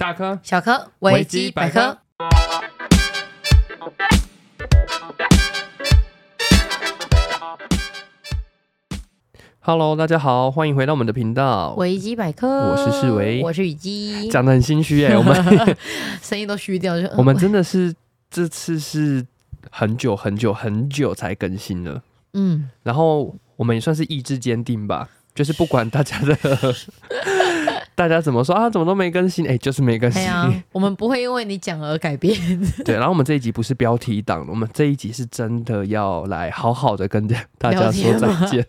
大科小科维基百科。Hello，大家好，欢迎回到我们的频道维基百科。我是世维，我是雨姬，讲的很心虚哎，我们声音都虚掉就。我们真的是这次是很久很久很久才更新了，嗯，然后我们也算是意志坚定吧，就是不管大家的。大家怎么说啊？怎么都没更新？哎、欸，就是没更新。啊、我们不会因为你讲而改变。对，然后我们这一集不是标题党，我们这一集是真的要来好好的跟大家说再见。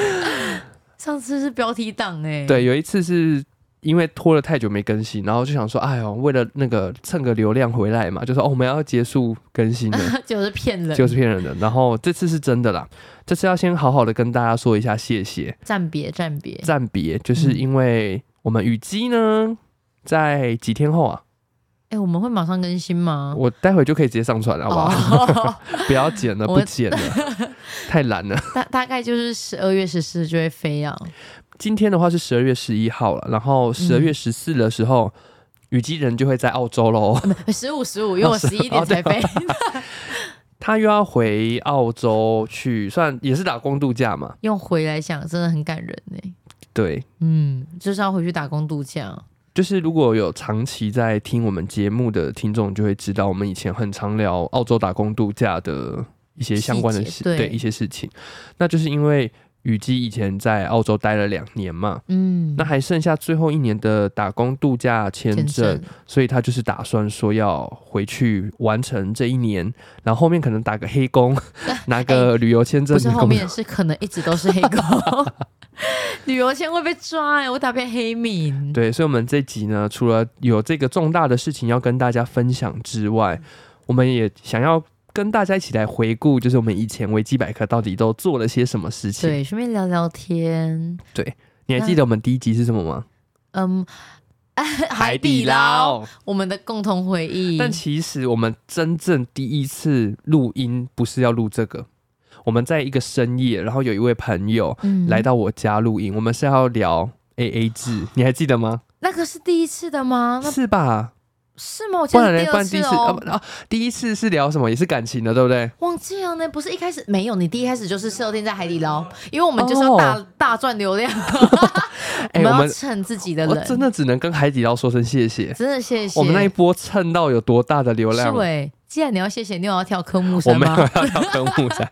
上次是标题党哎、欸，对，有一次是因为拖了太久没更新，然后就想说，哎呦，为了那个蹭个流量回来嘛，就说哦，我们要结束更新了，就是骗人，就是骗人的。然后这次是真的啦。这次要先好好的跟大家说一下谢谢，暂别，暂别，暂别，就是因为我们雨姬呢，在几天后啊，哎、欸，我们会马上更新吗？我待会就可以直接上传了，好不好？哦、不要剪了，不剪了，太懒了。大大概就是十二月十四就会飞啊。今天的话是十二月十一号了，然后十二月十四的时候，雨姬人就会在澳洲喽。十五十五，因为我十一点才飞。哦 他又要回澳洲去，算也是打工度假嘛。用回来想，真的很感人呢。对，嗯，就是要回去打工度假。就是如果有长期在听我们节目的听众，就会知道我们以前很常聊澳洲打工度假的一些相关的事，对，对一些事情。那就是因为。雨姬以前在澳洲待了两年嘛，嗯，那还剩下最后一年的打工度假签证，证，所以他就是打算说要回去完成这一年，然后后面可能打个黑工，拿个旅游签证。不是后面是可能一直都是黑工，旅游签会被抓哎，我打遍黑名。对，所以，我们这集呢，除了有这个重大的事情要跟大家分享之外，我们也想要。跟大家一起来回顾，就是我们以前维基百科到底都做了些什么事情。对，顺便聊聊天。对，你还记得我们第一集是什么吗？嗯，海底捞，我们的共同回忆。但其实我们真正第一次录音不是要录这个，我们在一个深夜，然后有一位朋友来到我家录音，嗯，我们是要聊 AA 制，你还记得吗？那个是第一次的吗？是吧？是吗？我记得第二次哦。啊，第一次是聊什么？也是感情的，对不对？忘记了呢。不是一开始没有，你第一开始就是设定在海底捞，因为我们就是要大、哦、大赚流量。我们要蹭自己的人，真的只能跟海底捞说声谢谢。真的谢谢。我们那一波蹭到有多大的流量？对，既然你要谢谢，你有要跳科目三吗？我没有要跳科目三，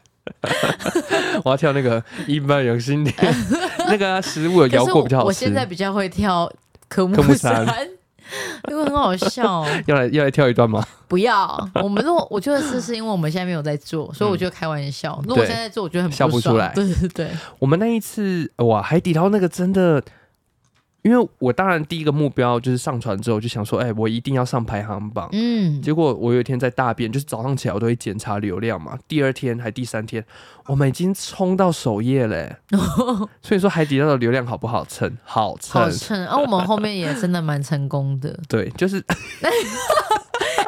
我要跳那个一般有心点，那个食物有摇过比较好吃。我现在比较会跳科目三。因 为很好笑，要来要来跳一段吗？不要，我们如果我觉得是是因为我们现在没有在做，所以我就开玩笑。如果现在做，我觉得很不笑不出来。对对对，我们那一次哇，海底捞那个真的。因为我当然第一个目标就是上传之后就想说，哎、欸，我一定要上排行榜。嗯，结果我有一天在大便，就是早上起来我都会检查流量嘛。第二天还第三天，我们已经冲到首页嘞。所以说海底捞的流量好不好蹭？好蹭，好蹭。啊、我们后面也真的蛮成功的。对，就是。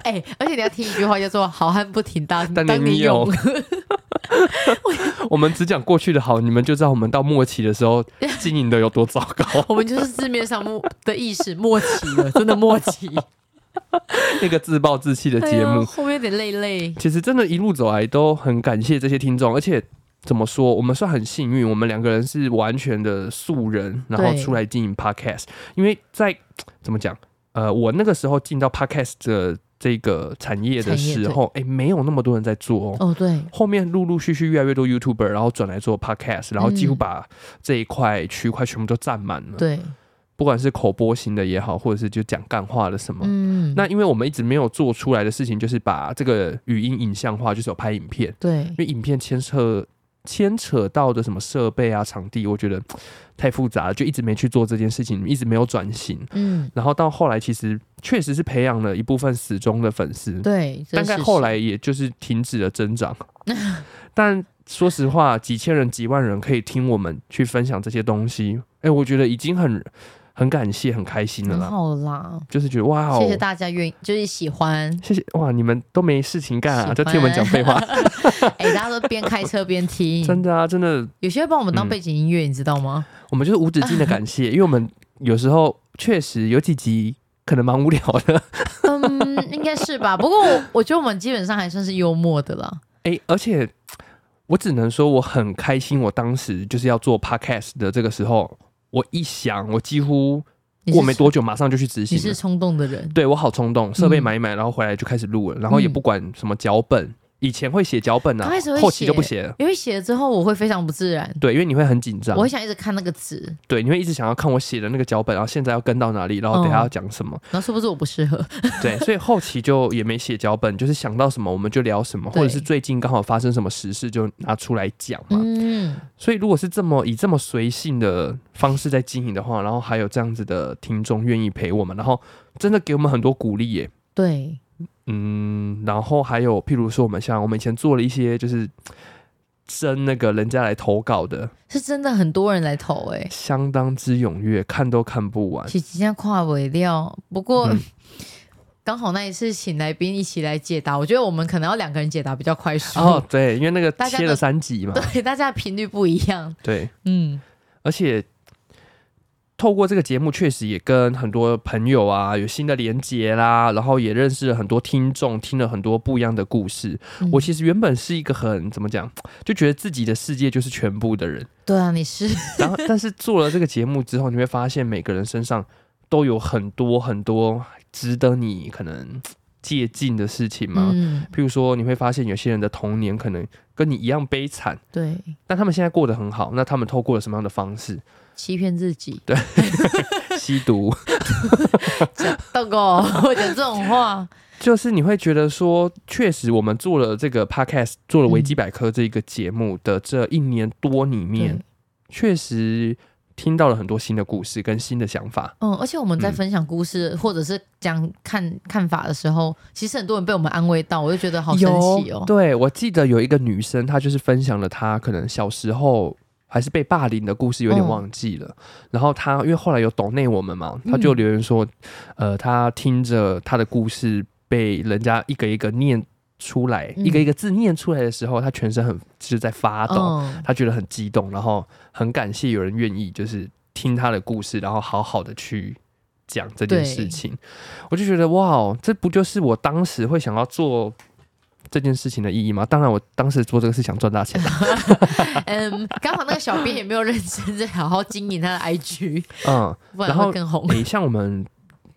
哎、欸，而且你要听一句话，叫做“好汉不提当当年勇 ”。我们只讲过去的好，你们就知道我们到末期的时候 经营的有多糟糕。我们就是字面上的意思，末期了，真的末期。那个自暴自弃的节目，后面有点累累。其实真的，一路走来都很感谢这些听众，而且怎么说，我们算很幸运，我们两个人是完全的素人，然后出来经营 Podcast。因为在怎么讲，呃，我那个时候进到 Podcast 的。这个产业的时候，哎，没有那么多人在做哦。哦，对。后面陆陆续续越来越多 YouTuber，然后转来做 Podcast，然后几乎把这一块区块全部都占满了。对。不管是口播型的也好，或者是就讲干话的什么，嗯。那因为我们一直没有做出来的事情，就是把这个语音影像化，就是有拍影片。对。因为影片牵扯牵扯到的什么设备啊、场地，我觉得 太复杂了，就一直没去做这件事情，一直没有转型。嗯。然后到后来，其实。确实是培养了一部分死忠的粉丝，对，大概后来也就是停止了增长。但说实话，几千人、几万人可以听我们去分享这些东西，哎、欸，我觉得已经很很感谢、很开心的啦。好啦，就是觉得哇，谢谢大家愿意，就是喜欢，谢谢哇，你们都没事情干啊，就听我们讲废话。哎、欸，大家都边开车边听，真的啊，真的。有些会帮我们当背景音乐、嗯，你知道吗？我们就是无止境的感谢，因为我们有时候确实有几集。可能蛮无聊的。嗯，应该是吧。不过我我觉得我们基本上还算是幽默的啦。哎、欸，而且我只能说我很开心，我当时就是要做 podcast 的这个时候，我一想，我几乎过没多久马上就去执行。你是冲动的人，对，我好冲动，设备买一买，然后回来就开始录了，然后也不管什么脚本。嗯以前会写脚本啊，后期就不写了，因为写了之后我会非常不自然。对，因为你会很紧张，我会想一直看那个词。对，你会一直想要看我写的那个脚本，然后现在要跟到哪里，然后等下要讲什么。然后是不是我不适合？对，所以后期就也没写脚本，就是想到什么我们就聊什么，或者是最近刚好发生什么时事就拿出来讲嘛。嗯。所以如果是这么以这么随性的方式在经营的话，然后还有这样子的听众愿意陪我们，然后真的给我们很多鼓励耶。对。嗯，然后还有，譬如说，我们像我们以前做了一些，就是征那个人家来投稿的，是真的很多人来投哎、欸，相当之踊跃，看都看不完。其实现在跨尾料，不过、嗯、刚好那一次请来宾一起来解答，我觉得我们可能要两个人解答比较快速哦。对，因为那个切了三集嘛，对，大家的频率不一样。对，嗯，而且。透过这个节目，确实也跟很多朋友啊有新的连接啦，然后也认识了很多听众，听了很多不一样的故事。嗯、我其实原本是一个很怎么讲，就觉得自己的世界就是全部的人。对啊，你是。然后，但是做了这个节目之后，你会发现每个人身上都有很多很多值得你可能借鉴的事情嘛。嗯。譬如说，你会发现有些人的童年可能跟你一样悲惨，对，但他们现在过得很好。那他们透过了什么样的方式？欺骗自己，对，吸毒，大哥，我讲这种话，就是你会觉得说，确实我们做了这个 podcast，做了维基百科这个节目的这一年多里面，确、嗯、实听到了很多新的故事跟新的想法。嗯，而且我们在分享故事、嗯、或者是讲看看法的时候，其实很多人被我们安慰到，我就觉得好神奇哦。对，我记得有一个女生，她就是分享了她可能小时候。还是被霸凌的故事有点忘记了，嗯、然后他因为后来有懂内我们嘛，他就留言说，嗯、呃，他听着他的故事被人家一个一个念出来，嗯、一个一个字念出来的时候，他全身很就是在发抖，嗯、他觉得很激动，然后很感谢有人愿意就是听他的故事，然后好好的去讲这件事情，我就觉得哇，这不就是我当时会想要做。这件事情的意义吗？当然，我当时做这个是想赚大钱的。嗯，刚好那个小编也没有认真在好好经营他的 IG，嗯，不然会更红。诶，像我们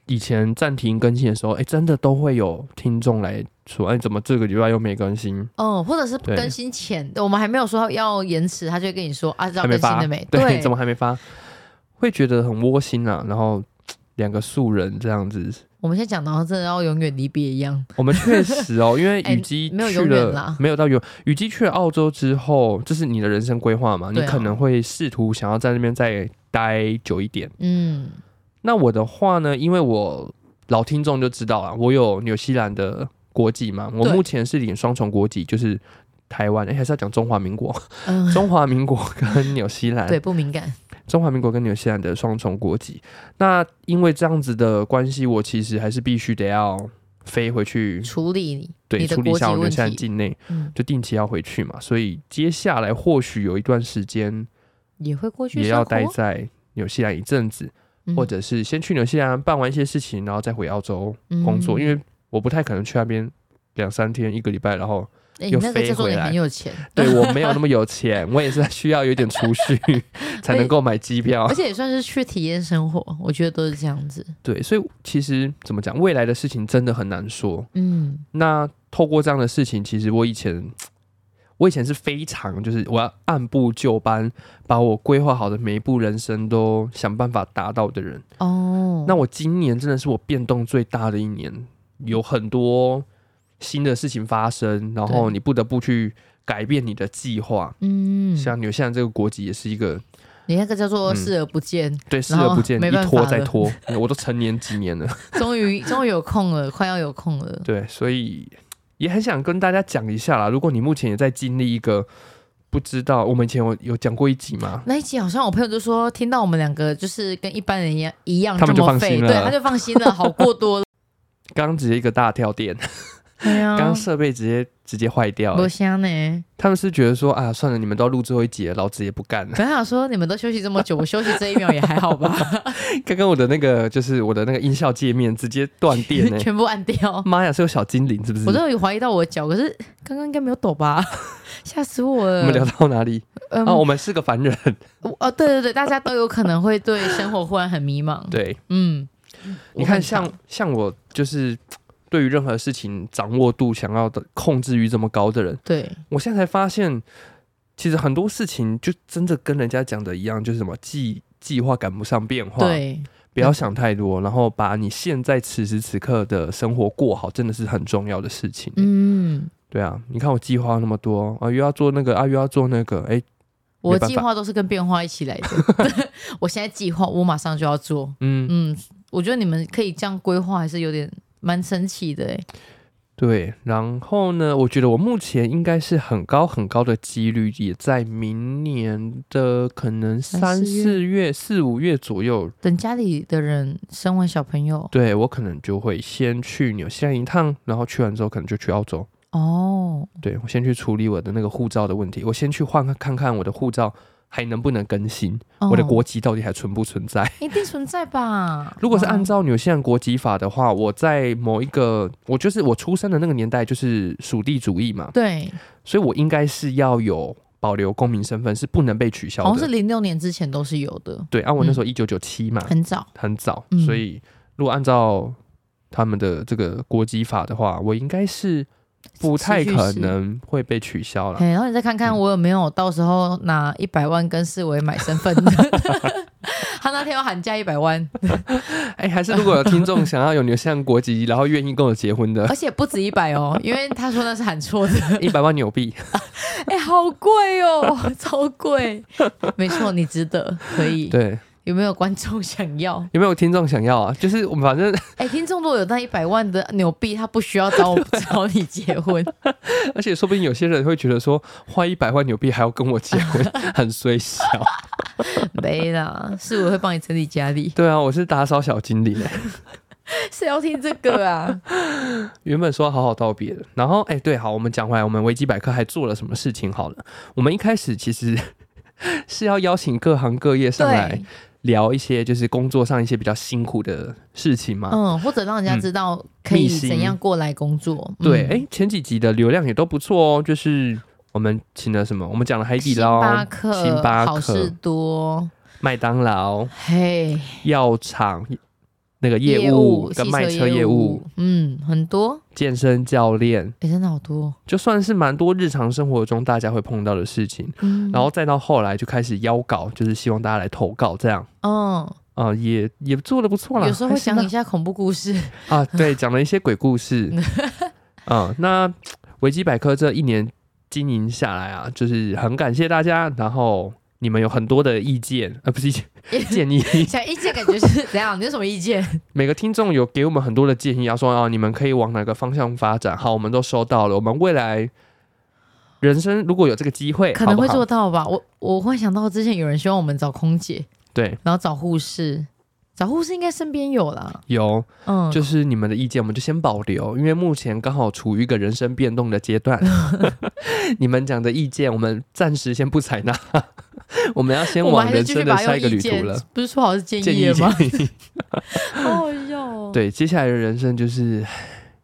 以前暂停更新的时候，哎，真的都会有听众来说，哎，怎么这个礼拜又没更新？哦，或者是更新前，对我们还没有说要延迟，他就会跟你说啊，知道更新了没？对，对怎么还没发？会觉得很窝心啊。然后两个素人这样子。我们现在讲到真的要永远离别一样。我们确实哦，因为 雨姬去了，欸、没有永远啦，没有到永。雨姬去了澳洲之后，就是你的人生规划嘛？你可能会试图想要在那边再待久一点。嗯，那我的话呢？因为我老听众就知道啊，我有纽西兰的国籍嘛。我目前是领双重国籍，就是台湾，哎、欸，还是要讲中华民国？嗯、中华民国跟纽西兰，对，不敏感。中华民国跟纽西兰的双重国籍，那因为这样子的关系，我其实还是必须得要飞回去处理你对处理一下我纽西兰境内，嗯、就定期要回去嘛。所以接下来或许有一段时间也会过去，也要待在纽西兰一阵子，嗯、或者是先去纽西兰办完一些事情，然后再回澳洲工作，嗯、因为我不太可能去那边两三天一个礼拜，然后。欸、又飞回来，很有钱。对，我没有那么有钱，我也是需要有点储蓄才能够买机票，而且也算是去体验生活。我觉得都是这样子。对，所以其实怎么讲，未来的事情真的很难说。嗯，那透过这样的事情，其实我以前，我以前是非常就是我要按部就班，把我规划好的每一步人生都想办法达到的人。哦，那我今年真的是我变动最大的一年，有很多。新的事情发生，然后你不得不去改变你的计划。嗯，像纽西兰这个国籍也是一个，你那个叫做视而不见，嗯、对，视而不见，一拖再拖，我都成年几年了，终于终于有空了，快要有空了。对，所以也很想跟大家讲一下啦。如果你目前也在经历一个不知道，我们以前有有讲过一集吗？那一集好像我朋友就说，听到我们两个就是跟一般人一样一样，他们就放心了，对，他就放心了，好过多了。刚直接一个大跳电。刚刚设备直接直接坏掉，不香呢。他们是觉得说啊，算了，你们都要录最后一集了，老子也不干了。本来想说你们都休息这么久，我休息这一秒也还好吧。刚刚我的那个就是我的那个音效界面直接断电，全部按掉。妈呀，是有小精灵是不是？我都有怀疑到我的脚，可是刚刚应该没有抖吧？吓死我了！我们聊到哪里？嗯、啊，我们是个凡人。哦，对对对，大家都有可能会对生活忽然很迷茫。对，嗯，你看像，像像我就是。对于任何事情掌握度想要的控制欲这么高的人，对，我现在才发现，其实很多事情就真的跟人家讲的一样，就是什么计计划赶不上变化，对，不要想太多，然后把你现在此时此刻的生活过好，真的是很重要的事情。嗯，对啊，你看我计划那么多啊，又要做那个啊，又要做那个，哎，我的计划都是跟变化一起来的。我现在计划，我马上就要做。嗯嗯，我觉得你们可以这样规划，还是有点。蛮神奇的哎，对，然后呢，我觉得我目前应该是很高很高的几率，也在明年的可能三四月、四五月左右，等家里的人生完小朋友，对，我可能就会先去纽西兰一趟，然后去完之后可能就去澳洲。哦，对，我先去处理我的那个护照的问题，我先去换看看我的护照。还能不能更新？哦、我的国籍到底还存不存在？一定存在吧。如果是按照纽西兰国籍法的话，我在某一个，我就是我出生的那个年代，就是属地主义嘛。对，所以我应该是要有保留公民身份，是不能被取消的。好像是零六年之前都是有的。对，按、啊、我那时候一九九七嘛，很早，很早。所以如果按照他们的这个国籍法的话，我应该是。不太可能会被取消了。然后你再看看我有没有到时候拿一百万跟四维买身份的。他那天要喊价一百万。哎、欸，还是如果有听众想要有纽西兰国籍，然后愿意跟我结婚的，而且不止一百哦，因为他说那是喊错的，一百万纽币。哎、欸，好贵哦，超贵。没错，你值得，可以。对。有没有观众想要？有没有听众想要啊？就是我们反正，哎、欸，听众如果有那一百万的纽币，他不需要找我找你结婚。而且说不定有些人会觉得说，花一百万纽币还要跟我结婚，很衰小。没啦，是我会帮你整理家里。对啊，我是打扫小精灵。谁要听这个啊？原本说好好道别的，然后哎、欸，对，好，我们讲回来，我们维基百科还做了什么事情？好了，我们一开始其实是要邀请各行各业上来。聊一些就是工作上一些比较辛苦的事情嘛，嗯，或者让人家知道可以怎样过来工作。嗯、对，哎、欸，前几集的流量也都不错哦。就是我们请了什么？我们讲了海底捞、星巴克、星巴克、好事多、麦当劳、嘿、药厂。那个业务跟卖车业务，嗯，很多。健身教练，哎、欸，真的好多，就算是蛮多日常生活中大家会碰到的事情，嗯，然后再到后来就开始邀稿，就是希望大家来投稿，这样，嗯，啊、呃，也也做的不错啦，有时候会讲一下恐怖故事啊，对，讲了一些鬼故事，啊，那维基百科这一年经营下来啊，就是很感谢大家，然后。你们有很多的意见，呃，不是意见，建议。想意见感觉是怎样？你有什么意见？每个听众有给我们很多的建议，要说啊，你们可以往哪个方向发展？好，我们都收到了。我们未来人生如果有这个机会，可能会做到吧。好好我我会想到之前有人希望我们找空姐，对，然后找护士。找护士应该身边有啦，有，嗯，就是你们的意见，我们就先保留，因为目前刚好处于一个人生变动的阶段。你们讲的意见，我们暂时先不采纳，我们要先往人生的下一个旅途了。不是说好是建议吗？建议好好笑哦。对，接下来的人生就是。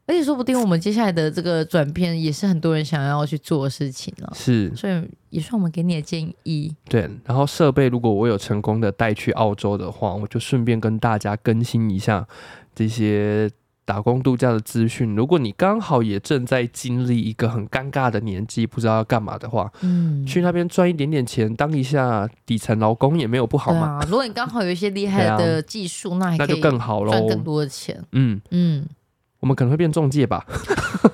而且说不定我们接下来的这个转变也是很多人想要去做的事情呢。是，所以也算我们给你的建议。对，然后设备如果我有成功的带去澳洲的话，我就顺便跟大家更新一下这些打工度假的资讯。如果你刚好也正在经历一个很尴尬的年纪，不知道要干嘛的话，嗯，去那边赚一点点钱，当一下底层劳工也没有不好嘛。啊，如果你刚好有一些厉害的技术，啊，那那就更好喽，赚更多的钱。嗯嗯。我们可能会变中介吧。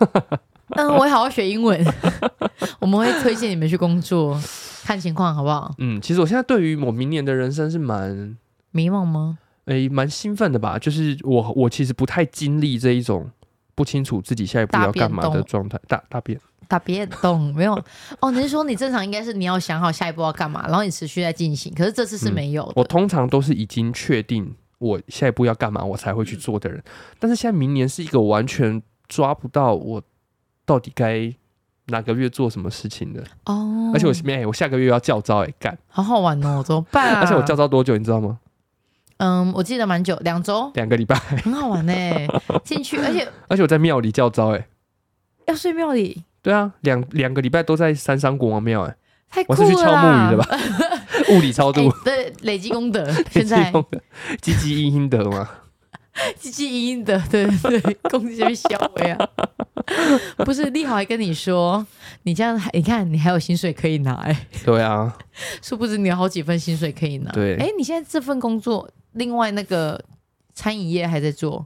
嗯，我会好好学英文。我们会推荐你们去工作，看情况好不好？嗯，其实我现在对于我明年的人生是蛮迷茫吗？诶、欸，蛮兴奋的吧。就是我，我其实不太经历这一种不清楚自己下一步要干嘛的状态。大大变大变动没有哦？你是说你正常应该是你要想好下一步要干嘛，然后你持续在进行。可是这次是没有的。嗯、我通常都是已经确定。我下一步要干嘛，我才会去做的人。但是现在明年是一个完全抓不到我到底该哪个月做什么事情的哦。而且我哎、欸，我下个月要教招哎，干，好好玩哦，怎么办啊？而且我教招多久，你知道吗？嗯，我记得蛮久，两周，两个礼拜，很好玩呢。进去，而且而且我在庙里教招哎，要睡庙里。对啊，两两个礼拜都在三山国王庙哎，太酷了，我是去敲木鱼的吧？物理超度，对，累积功德，现在积积阴阴德嘛。积积阴阴德，对对对，恭喜这边小薇啊！不是立豪还跟你说，你这样你看你还有薪水可以拿哎、欸。对啊，殊不知你有好几份薪水可以拿。对，哎，你现在这份工作，另外那个餐饮业还在做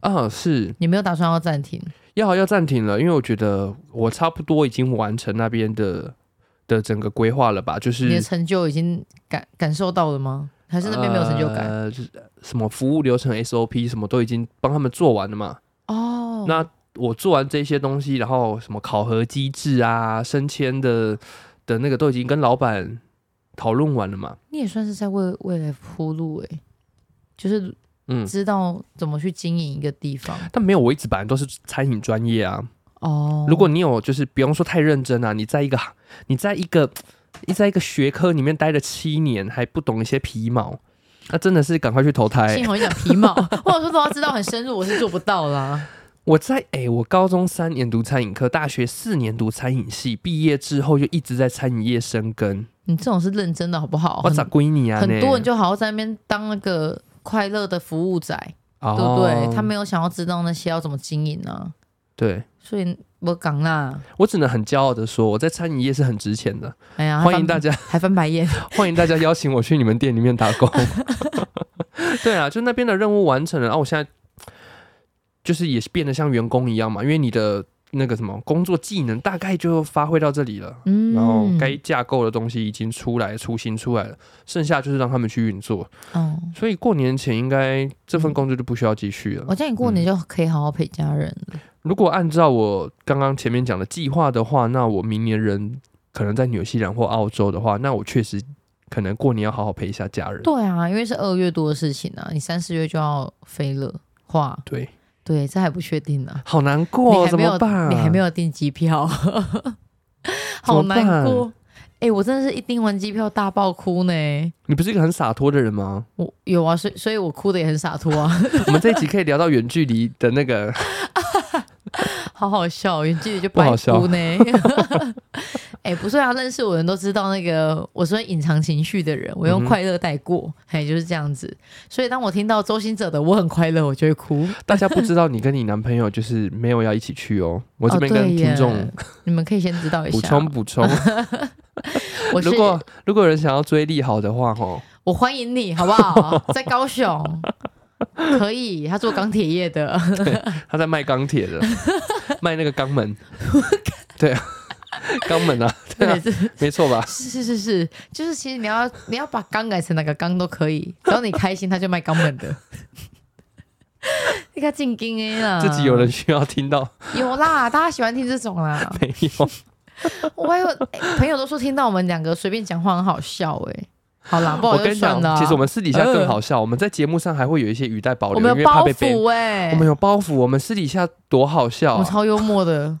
啊？是你没有打算要暂停？要要暂停了，因为我觉得我差不多已经完成那边的的整个规划了吧？就是你的成就已经感感受到了吗？还是那边没有成就感？呃，就是什么服务流程 SOP 什么都已经帮他们做完了嘛。哦，那我做完这些东西，然后什么考核机制啊、升迁的的那个都已经跟老板讨论完了嘛。你也算是在为未来铺路诶，就是嗯，知道怎么去经营一个地方。但没有，我一直本来都是餐饮专业啊。哦，如果你有就是不用说太认真啊，你在一个你在一个。你在一个学科里面待了七年，还不懂一些皮毛，那真的是赶快去投胎。幸好你讲皮毛，或者说都要知道很深入，我是做不到啦。我在哎、欸，我高中三年读餐饮科，大学四年读餐饮系，毕业之后就一直在餐饮业生根。你这种是认真的好不好？我咋归你啊？很多人就好好在那边当那个快乐的服务仔，哦、对不对？他没有想要知道那些要怎么经营呢、啊？对，所以。我讲啦，我只能很骄傲的说，我在餐饮业是很值钱的。哎呀，欢迎大家 还翻白眼，欢迎大家邀请我去你们店里面打工。对啊，就那边的任务完成了，然后我现在就是也是变得像员工一样嘛，因为你的那个什么工作技能大概就发挥到这里了，嗯，然后该架构的东西已经出来，雏形出来了，剩下就是让他们去运作。哦，所以过年前应该这份工作就不需要继续了。我建议过年就可以好好陪家人了。如果按照我刚刚前面讲的计划的话，那我明年人可能在纽西兰或澳洲的话，那我确实可能过年要好好陪一下家人。对啊，因为是二月多的事情啊，你三四月就要飞了，话对对，这还不确定呢，好难过，怎么办？你还没有订机票，好难过。哎、欸，我真的是一订完机票大爆哭呢。你不是一个很洒脱的人吗？我有啊，所以所以我哭的也很洒脱啊。我们这一集可以聊到远距离的那个。好好笑，远距离就不好笑呢。哎、欸，不是啊，认识我的人都知道，那个我是隐藏情绪的人，我用快乐带过，哎、嗯，就是这样子。所以当我听到周星哲的我很快乐，我就会哭。大家不知道你跟你男朋友就是没有要一起去哦。我这边跟听众、哦，你们可以先知道一下，补充补充。我如果如果有人想要追利好的话，吼，我欢迎你，好不好？在高雄。可以，他做钢铁业的，他在卖钢铁的，卖那个肛门，对啊，肛门啊，对啊，没错吧？是是是是，就是其实你要你要把肛改成哪个肛都可以，只要你开心，他就卖肛门的。你看进京 A 啦，自己有人需要听到，有啦，大家喜欢听这种啦，没有，我还有、欸、朋友都说听到我们两个随便讲话很好笑、欸，哎。好啦，我跟你讲，其实我们私底下更好笑。呃、我们在节目上还会有一些语带保留，我们有包袱哎、欸，我们有包袱。我们私底下多好笑、啊，我们超幽默的。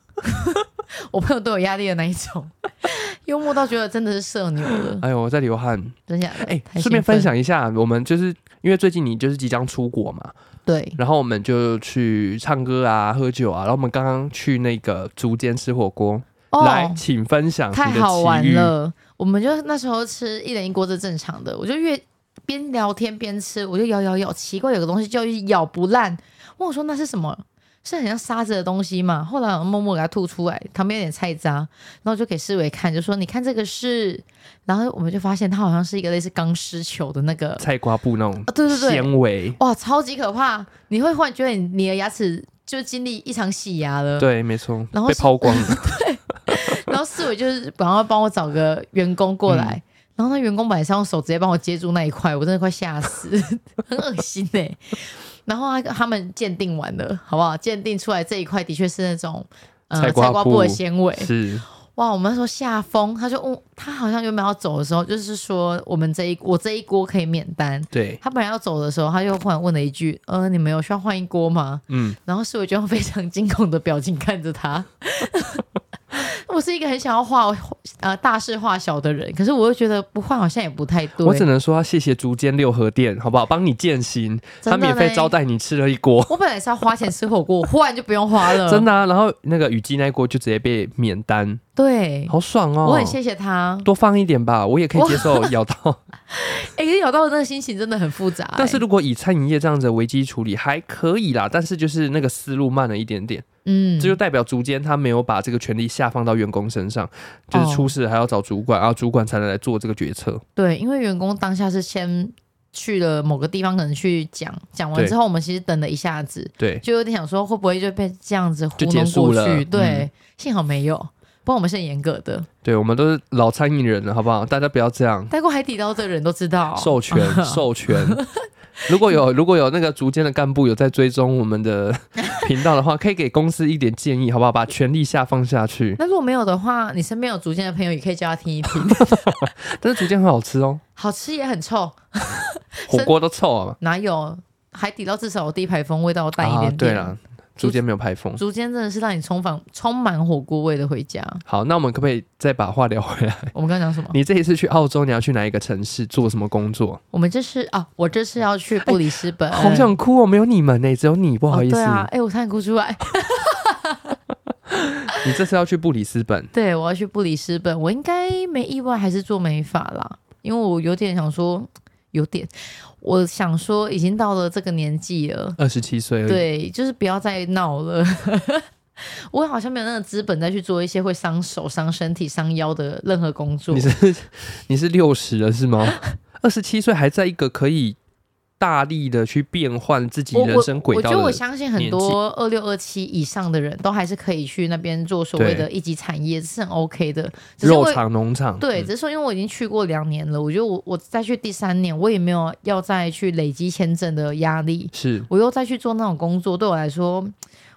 我朋友都有压力的那一种，幽默到觉得真的是社牛了。哎呦，我在流汗。等一下，哎，顺便分享一下，我们就是因为最近你就是即将出国嘛，对，然后我们就去唱歌啊、喝酒啊，然后我们刚刚去那个竹间吃火锅。哦、来，请分享。太好玩了！我们就那时候吃一人一锅是正常的，我就越边聊天边吃，我就咬咬咬，奇怪有个东西就咬不烂。问我说那是什么？是很像沙子的东西嘛？后来我默默给它吐出来，旁边有点菜渣，然后就给世伟看，就说你看这个是，然后我们就发现它好像是一个类似钢丝球的那个菜瓜布那种，啊，对对对，纤维哇，超级可怕！你会忽然觉得你你的牙齿就经历一场洗牙了，对，没错，然后被抛光了，对。然后四伟就是赶快帮我找个员工过来，嗯、然后那员工本来是用手直接帮我接住那一块，我真的快吓死，很恶心哎、欸。然后他他们鉴定完了，好不好？鉴定出来这一块的确是那种呃菜瓜布的纤维。是，哇，我们说下风，他就问他好像原本要走的时候，就是说我们这一我这一锅可以免单。对，他本来要走的时候，他又忽然问了一句：“呃，你们有需要换一锅吗？”嗯，然后是我就用非常惊恐的表情看着他。我是一个很想要化呃大事化小的人，可是我又觉得不换好像也不太对。我只能说要谢谢竹间六合店，好不好？帮你饯行，他免费招待你吃了一锅。我本来是要花钱吃火锅，忽然就不用花了，真的啊。然后那个雨季那锅就直接被免单，对，好爽哦。我很谢谢他，多放一点吧，我也可以接受咬到。哎、欸，咬到的那个心情真的很复杂、欸。但是如果以餐饮业这样子的危机处理还可以啦，但是就是那个思路慢了一点点。嗯，这就代表竹间他没有把这个权力下放到员工身上，就是出事还要找主管，然后主管才能来做这个决策。对，因为员工当下是先去了某个地方，可能去讲，讲完之后，我们其实等了一下子，对，就有点想说会不会就被这样子糊弄过去？对，嗯、幸好没有，不过我们是很严格的。对，我们都是老餐饮人了，好不好？大家不要这样。待过海底捞的人都知道，授权，授权。如果有 如果有那个竹间的干部有在追踪我们的 频道的话，可以给公司一点建议，好不好？把权力下放下去。那如果没有的话，你身边有竹间的朋友也可以叫他听一听。但是竹间很好吃哦，好吃也很臭，火锅都臭啊？哪有？海底捞至少有地排风，味道淡一点点。啊、对了。筑间没有排风，竹间真的是让你充满充满火锅味的回家。好，那我们可不可以再把话聊回来？我们刚刚讲什么？你这一次去澳洲，你要去哪一个城市做什么工作？我们这是啊，我这次要去布里斯本。欸、好想哭哦，没有你们呢，只有你，不好意思。哦、对啊，哎、欸，我差点哭出来。你这次要去布里斯本？对，我要去布里斯本。我应该没意外，还是做美发啦，因为我有点想说。有点，我想说，已经到了这个年纪了，二十七岁了，对，就是不要再闹了。我好像没有那个资本再去做一些会伤手、伤身体、伤腰的任何工作。你是 你是六十了是吗？二十七岁还在一个可以。大力的去变换自己人生轨道。我觉得我相信很多二六二七以上的人都还是可以去那边做所谓的一级产业，是很 OK 的。肉场、农场，对，只是说因为我已经去过两年了，我觉得我我再去第三年，我也没有要再去累积签证的压力。是，我又再去做那种工作，对我来说，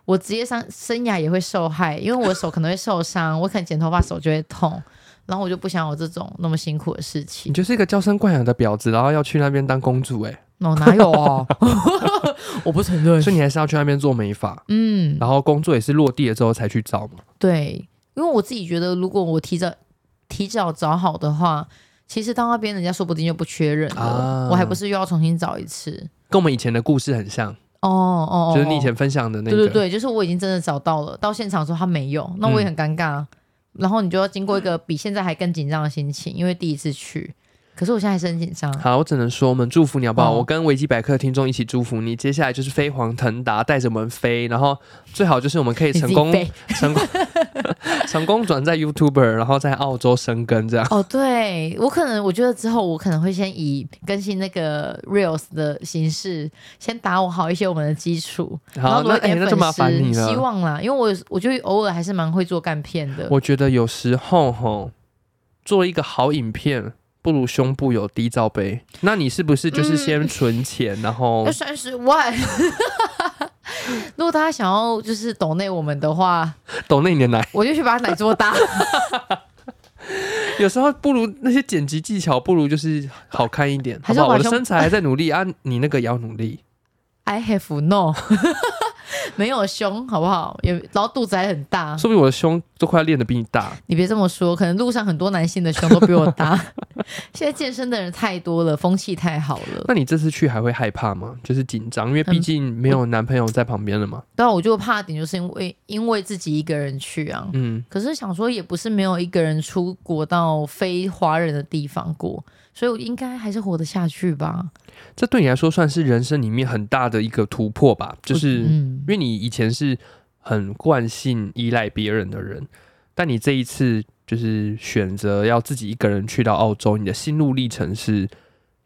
我职业生生涯也会受害，因为我手可能会受伤，我可能剪头发手就会痛，然后我就不想有这种那么辛苦的事情。你就是一个娇生惯养的婊子，然后要去那边当公主、欸，哎。哦，哪有啊？我不承认。所以你还是要去那边做美发，嗯，然后工作也是落地了之后才去找嘛。对，因为我自己觉得，如果我提早提早找好的话，其实到那边人家说不定就不缺人了，啊、我还不是又要重新找一次。跟我们以前的故事很像哦哦，就是你以前分享的那个，对对对，就是我已经真的找到了，到现场说他没有，那我也很尴尬，嗯、然后你就要经过一个比现在还更紧张的心情，因为第一次去。可是我现在还是很紧张。好，我只能说我们祝福你好不好？哦、我跟维基百科的听众一起祝福你，接下来就是飞黄腾达，带着我们飞，然后最好就是我们可以成功成功 成功转在 YouTuber，然后在澳洲生根这样。哦，对，我可能我觉得之后我可能会先以更新那个 Reels 的形式，先打我好一些我们的基础，好然后多一点粉丝。那就麻烦你了。希望啦，因为我我觉得偶尔还是蛮会做干片的。我觉得有时候吼，做一个好影片。不如胸部有低罩杯，那你是不是就是先存钱，嗯、然后要 三十万？如果大家想要就是抖内我们的话，抖内你的奶，我就去把奶做大。有时候不如那些剪辑技巧，不如就是好看一点，好不好？我的身材还在努力啊，你那个也要努力。I have no。没有胸，好不好？也然后肚子还很大，说不定我的胸都快要练得比你大。你别这么说，可能路上很多男性的胸都比我大。现在健身的人太多了，风气太好了。那你这次去还会害怕吗？就是紧张，因为毕竟没有男朋友在旁边了嘛。嗯、对啊，我就怕点，就是因为因为自己一个人去啊。嗯。可是想说，也不是没有一个人出国到非华人的地方过，所以我应该还是活得下去吧。这对你来说算是人生里面很大的一个突破吧，就是因为你以前是很惯性依赖别人的人，但你这一次就是选择要自己一个人去到澳洲，你的心路历程是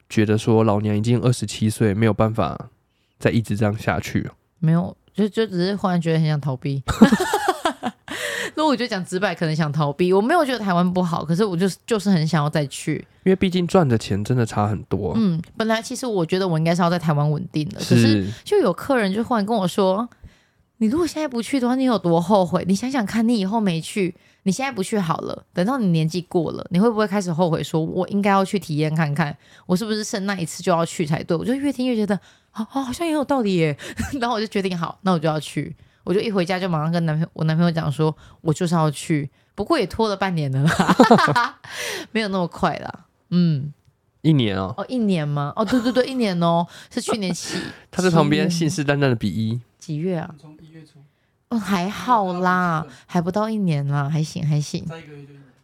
觉得说老娘已经二十七岁，没有办法再一直这样下去。没有，就就只是忽然觉得很想逃避。我觉得讲直白，可能想逃避。我没有觉得台湾不好，可是我就是就是很想要再去，因为毕竟赚的钱真的差很多。嗯，本来其实我觉得我应该是要在台湾稳定的，可是就有客人就忽然跟我说：“你如果现在不去的话，你有多后悔？你想想看，你以后没去，你现在不去好了，等到你年纪过了，你会不会开始后悔？说我应该要去体验看看，我是不是剩那一次就要去才对？我就越听越觉得，啊、哦、好像也有道理耶。然后我就决定好，那我就要去。我就一回家就马上跟男朋友，我男朋友讲说，我就是要去。不过也拖了半年了啦，没有那么快啦。嗯，一年哦，哦，一年吗？哦，对对对，一年哦，是去年七。他在旁边信誓旦旦的比一。几月啊？从一月初。哦，还好啦，还不到一年啦，还行还行。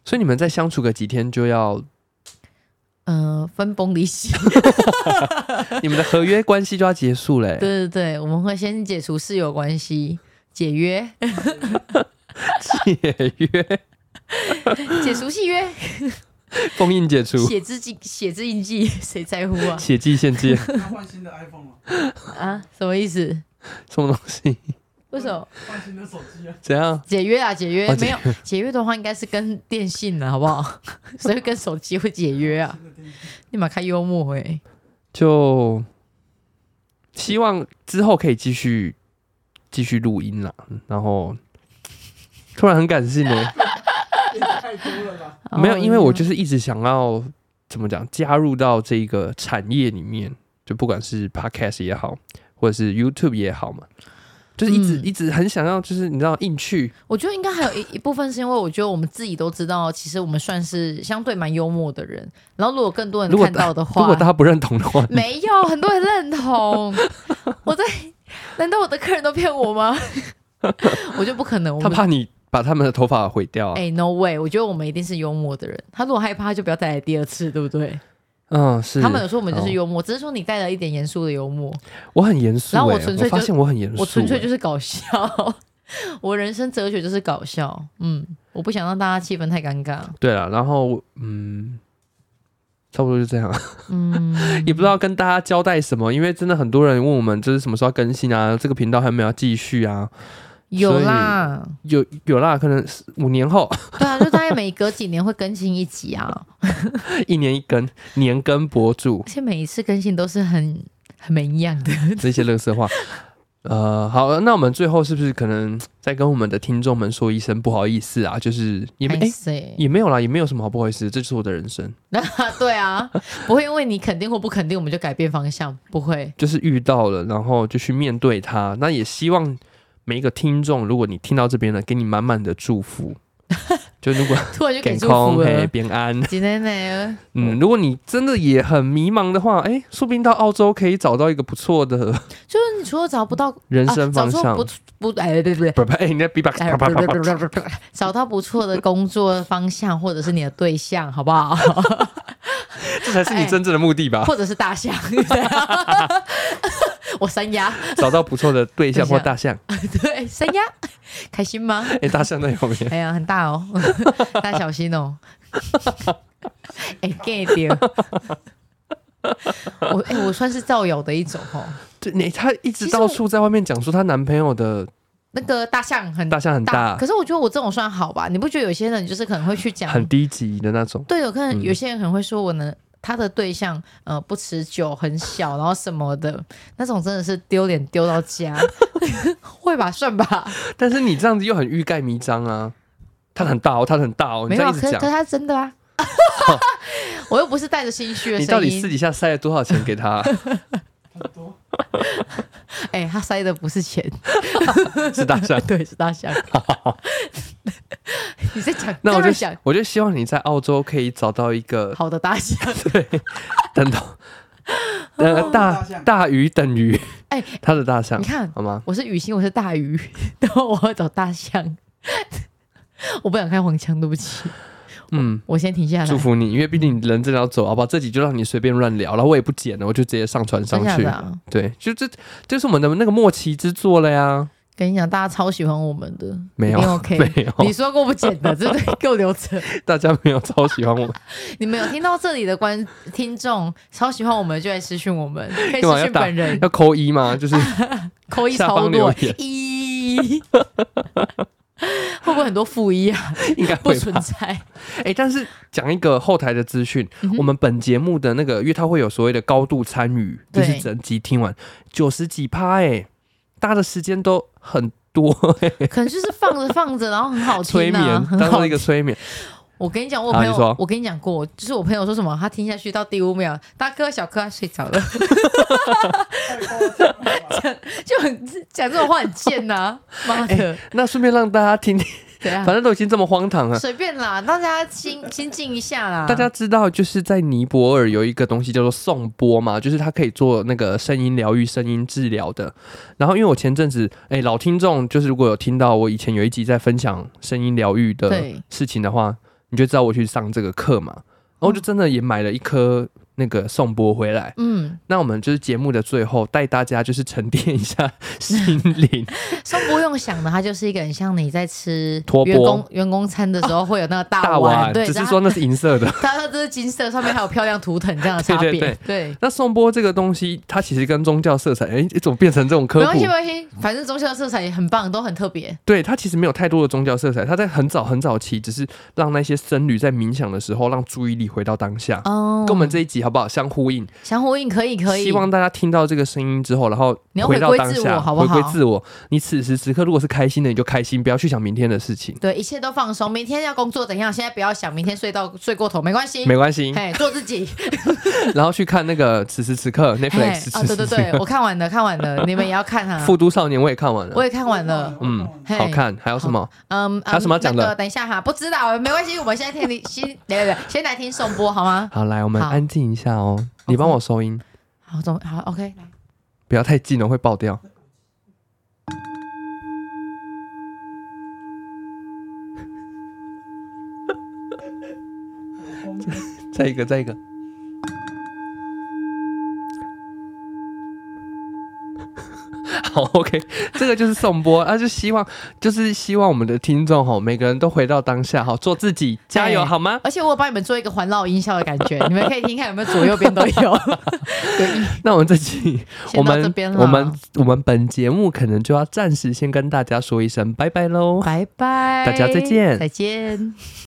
所以你们再相处个几天就要，呃，分崩离析。你们的合约关系就要结束嘞。对对对，我们会先解除室友关系，解约。解约，解除契约，封印解除，写字记，写字印记，谁在乎啊？写记现记。换新的 iPhone 了啊？什么意思？什么东西？为什么？换新的手机啊？怎样？解约啊？解约？哦、解约没有解约的话，应该是跟电信了，好不好？所以跟手机会解约啊？立马开幽默哎、欸！就希望之后可以继续继续录音了，然后。突然很感性呢，太多了吧？没有，因为我就是一直想要怎么讲，加入到这个产业里面，就不管是 Podcast 也好，或者是 YouTube 也好嘛，就是一直、嗯、一直很想要，就是你知道硬去。我觉得应该还有一一部分是因为我觉得我们自己都知道，其实我们算是相对蛮幽默的人。然后如果更多人看到的话，如果大家不认同的话，没有很多人认同。我在，难道我的客人都骗我吗？我就不可能，他怕你。把他们的头发毁掉啊！哎、欸、，no way！我觉得我们一定是幽默的人。他如果害怕，就不要再来第二次，对不对？嗯，是。他们有说我们就是幽默，哦、只是说你带了一点严肃的幽默。我很严肃、欸，然后我纯粹发现我很严肃、欸，我纯粹就是搞笑。我人生哲学就是搞笑。嗯，我不想让大家气氛太尴尬。对了，然后嗯，差不多就这样。嗯，也不知道跟大家交代什么，因为真的很多人问我们，就是什么时候要更新啊？这个频道还没有继续啊？有啦，有有啦，可能是五年后。对啊，就大概每隔几年会更新一集啊，一年一更，年更博主，而且每一次更新都是很很没营养的这些乐色话。呃，好，那我们最后是不是可能再跟我们的听众们说一声不好意思啊？就是也没、欸、也没有啦，也没有什么好不好意思，这就是我的人生。那 对啊，不会因为你肯定或不肯定，我们就改变方向，不会。就是遇到了，然后就去面对它。那也希望。每一个听众，如果你听到这边了，给你满满的祝福。就如果 突然就给祝福了，平安。今天呢？嗯，如果你真的也很迷茫的话，哎、欸，说不定到澳洲可以找到一个不错的。就是你除了找不到 人生方向，啊、不不哎对对对，哎，你在 B 找到不错的工作方向，或者是你的对象，好不好？这才是你真正的目的吧？欸、或者是大象。我山鸭找到不错的对象或大象，对山鸭 开心吗？哎、欸，大象在后面，哎呀，很大哦，大家小心哦。哎、欸，给掉。我哎、欸，我算是造谣的一种哦。对，你她一直到处在外面讲说她男朋友的那个大象很大象很大，可是我觉得我这种算好吧？你不觉得有些人就是可能会去讲很低级的那种？对，有可能有些人可能会说我呢。他的对象呃不持久，很小，然后什么的那种真的是丢脸丢到家，会吧，算吧。但是你这样子又很欲盖弥彰啊！他很大哦，他很大哦，你这样子讲，可是他真的啊！我又不是带着心虚的声音。你到底私底下塞了多少钱给他？很多。哎、欸，他塞的不是钱，是大象，对，是大象。你在讲，那我就想，我就希望你在澳洲可以找到一个好的大象，对，等到呃大大鱼等于哎，他的大象，你看好吗？我是雨欣，我是大鱼，然后我要找大象，我不想开黄腔，对不起。嗯，我先停下来，祝福你，因为毕竟你人真的要走，好不好？这集就让你随便乱聊，然后我也不剪了，我就直接上传上去。啊、对，就这，就是我们的那个默契之作了呀。跟你讲，大家超喜欢我们的，没有，OK，没有。你说过不剪的，真的给我留着。大家没有超喜欢我们，你们有听到这里的观听众超喜欢我们，就来私讯我们，可以私讯本人，要扣一吗？就是 扣一超多一。会不会很多负一啊？应该不存在。哎、欸，但是讲一个后台的资讯，嗯、我们本节目的那个，因为它会有所谓的高度参与，就是整集听完九十几趴，哎，大家的时间都很多，可能就是放着放着，然后很好听、啊，催眠，当做一个催眠。我跟你讲，我朋友，我跟你讲过，就是我朋友说什么，他听下去到第五秒，大哥小哥他睡着了，就很讲这种话很贱呐、啊，妈的、欸！那顺便让大家听听。反正都已经这么荒唐了，随便啦，大家心心静一下啦。大家知道，就是在尼泊尔有一个东西叫做颂钵嘛，就是它可以做那个声音疗愈、声音治疗的。然后，因为我前阵子，哎、欸，老听众就是如果有听到我以前有一集在分享声音疗愈的事情的话，你就知道我去上这个课嘛。然后就真的也买了一颗。那个颂钵回来，嗯，那我们就是节目的最后带大家就是沉淀一下 心灵。颂钵用想的，它就是一个很像你在吃员工员工餐的时候会有那个大碗，大碗对，只是说那是银色的，它说这是金色，上面还有漂亮图腾这样的差别。对，对，对，对，那颂钵这个东西，它其实跟宗教色彩，哎，怎么变成这种科普？没关系，没关系，反正宗教色彩也很棒，都很特别。对，它其实没有太多的宗教色彩，它在很早很早期，只是让那些僧侣在冥想的时候，让注意力回到当下。哦，跟我们这一集好不好？相呼应。相呼应可以可以，希望大家听到这个声音之后，然后回到当下，好不好？回归自我。你此时此刻如果是开心的，你就开心，不要去想明天的事情。对，一切都放松。明天要工作怎样？现在不要想，明天睡到睡过头没关系，没关系。嘿，做自己。然后去看那个此时此刻 Netflix。啊，对对对，我看完了，看完了，你们也要看啊。复读少年我也看完了，我也看完了。嗯，好看。还有什么？嗯，还有什么要讲的？等一下哈，不知道，没关系。我们现在听你先，对对对，先来听颂钵好吗？好，来，我们安静一下哦。你帮我收音。好，总好，OK，来，不要太近了，会爆掉。再一个，再一个。好，OK，这个就是颂钵，啊，就希望，就是希望我们的听众哈，每个人都回到当下，哈，做自己，加油，好吗？而且我帮你们做一个环绕音效的感觉，你们可以听看有没有左右边都有。对，那我们这期，我们我们我们本节目可能就要暂时先跟大家说一声拜拜喽，拜拜，大家再见，再见。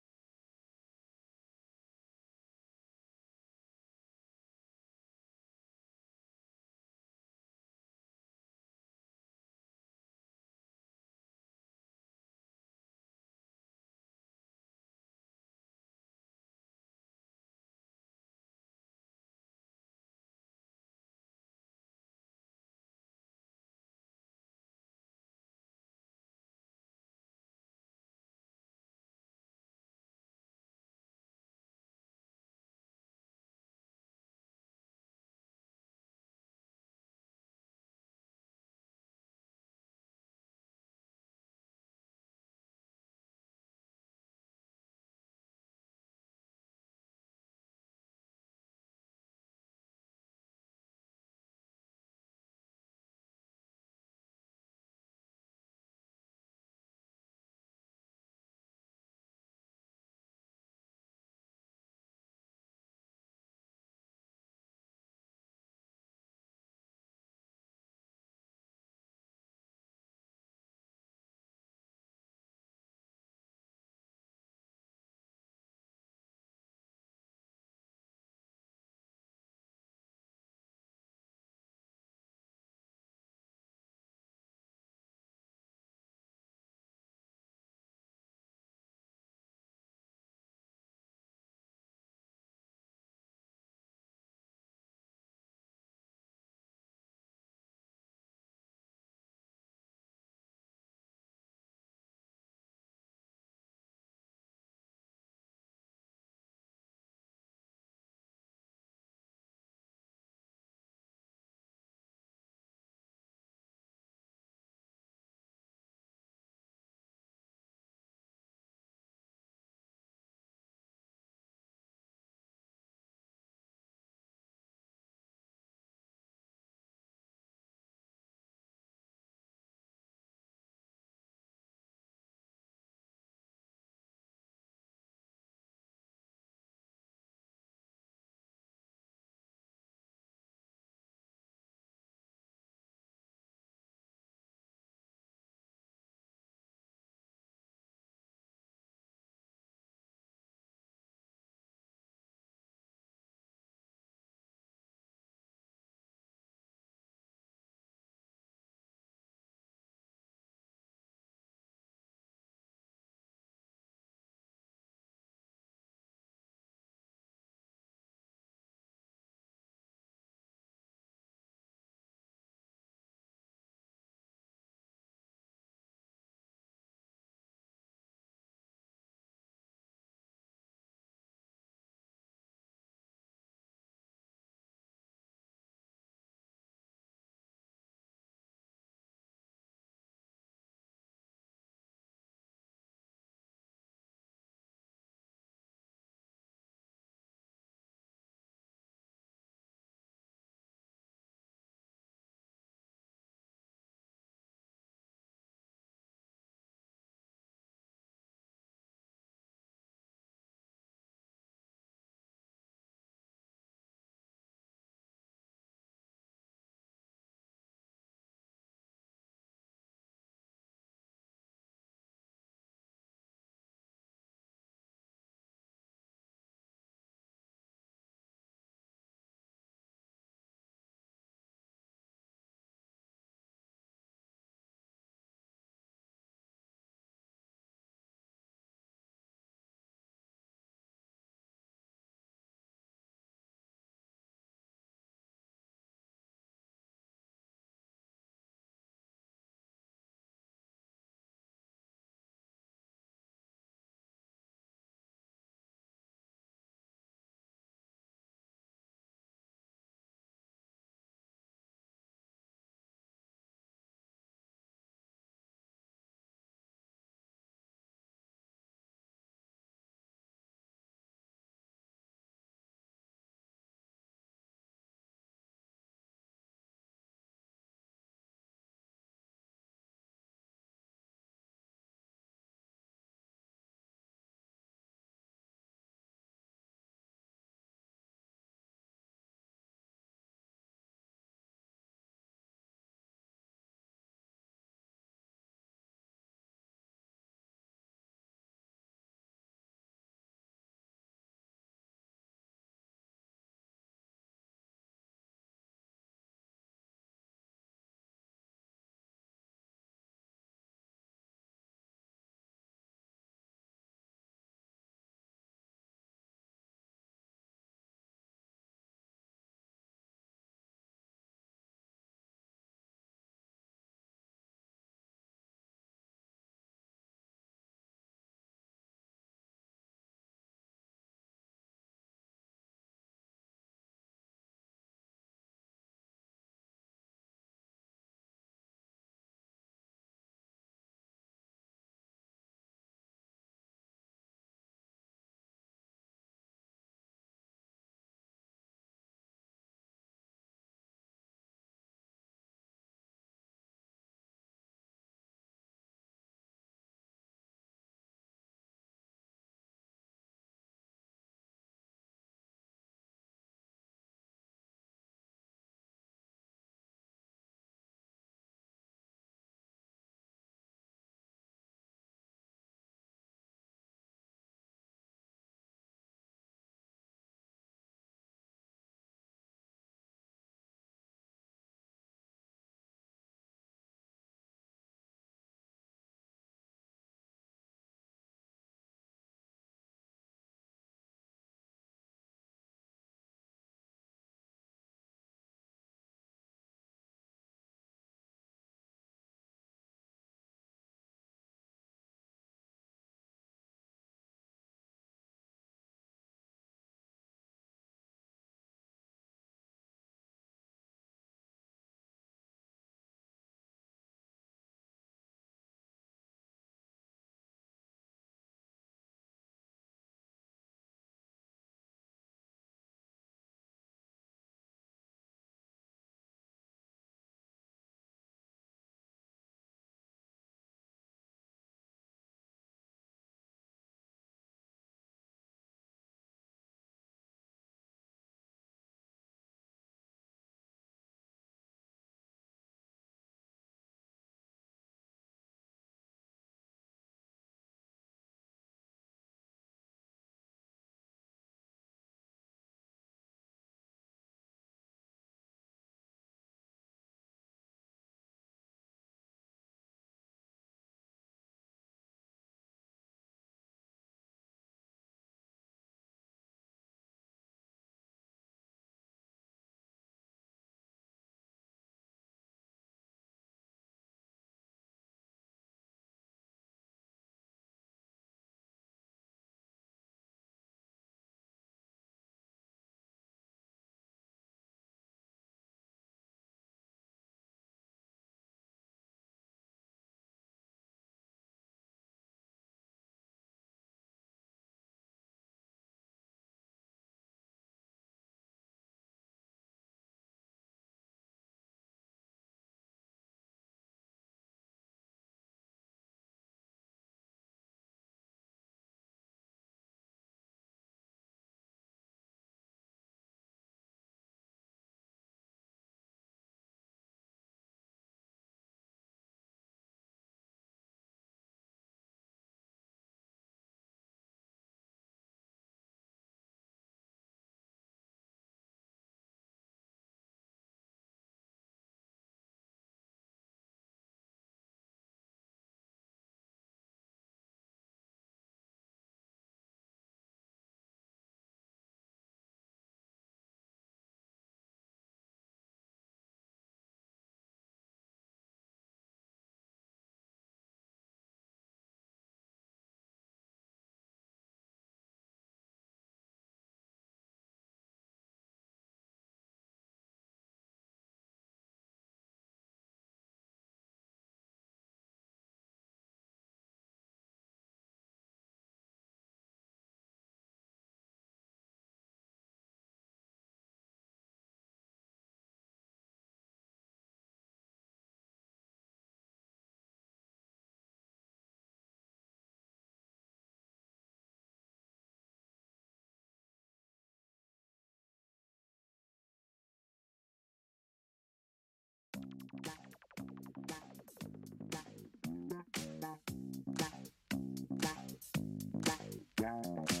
拜。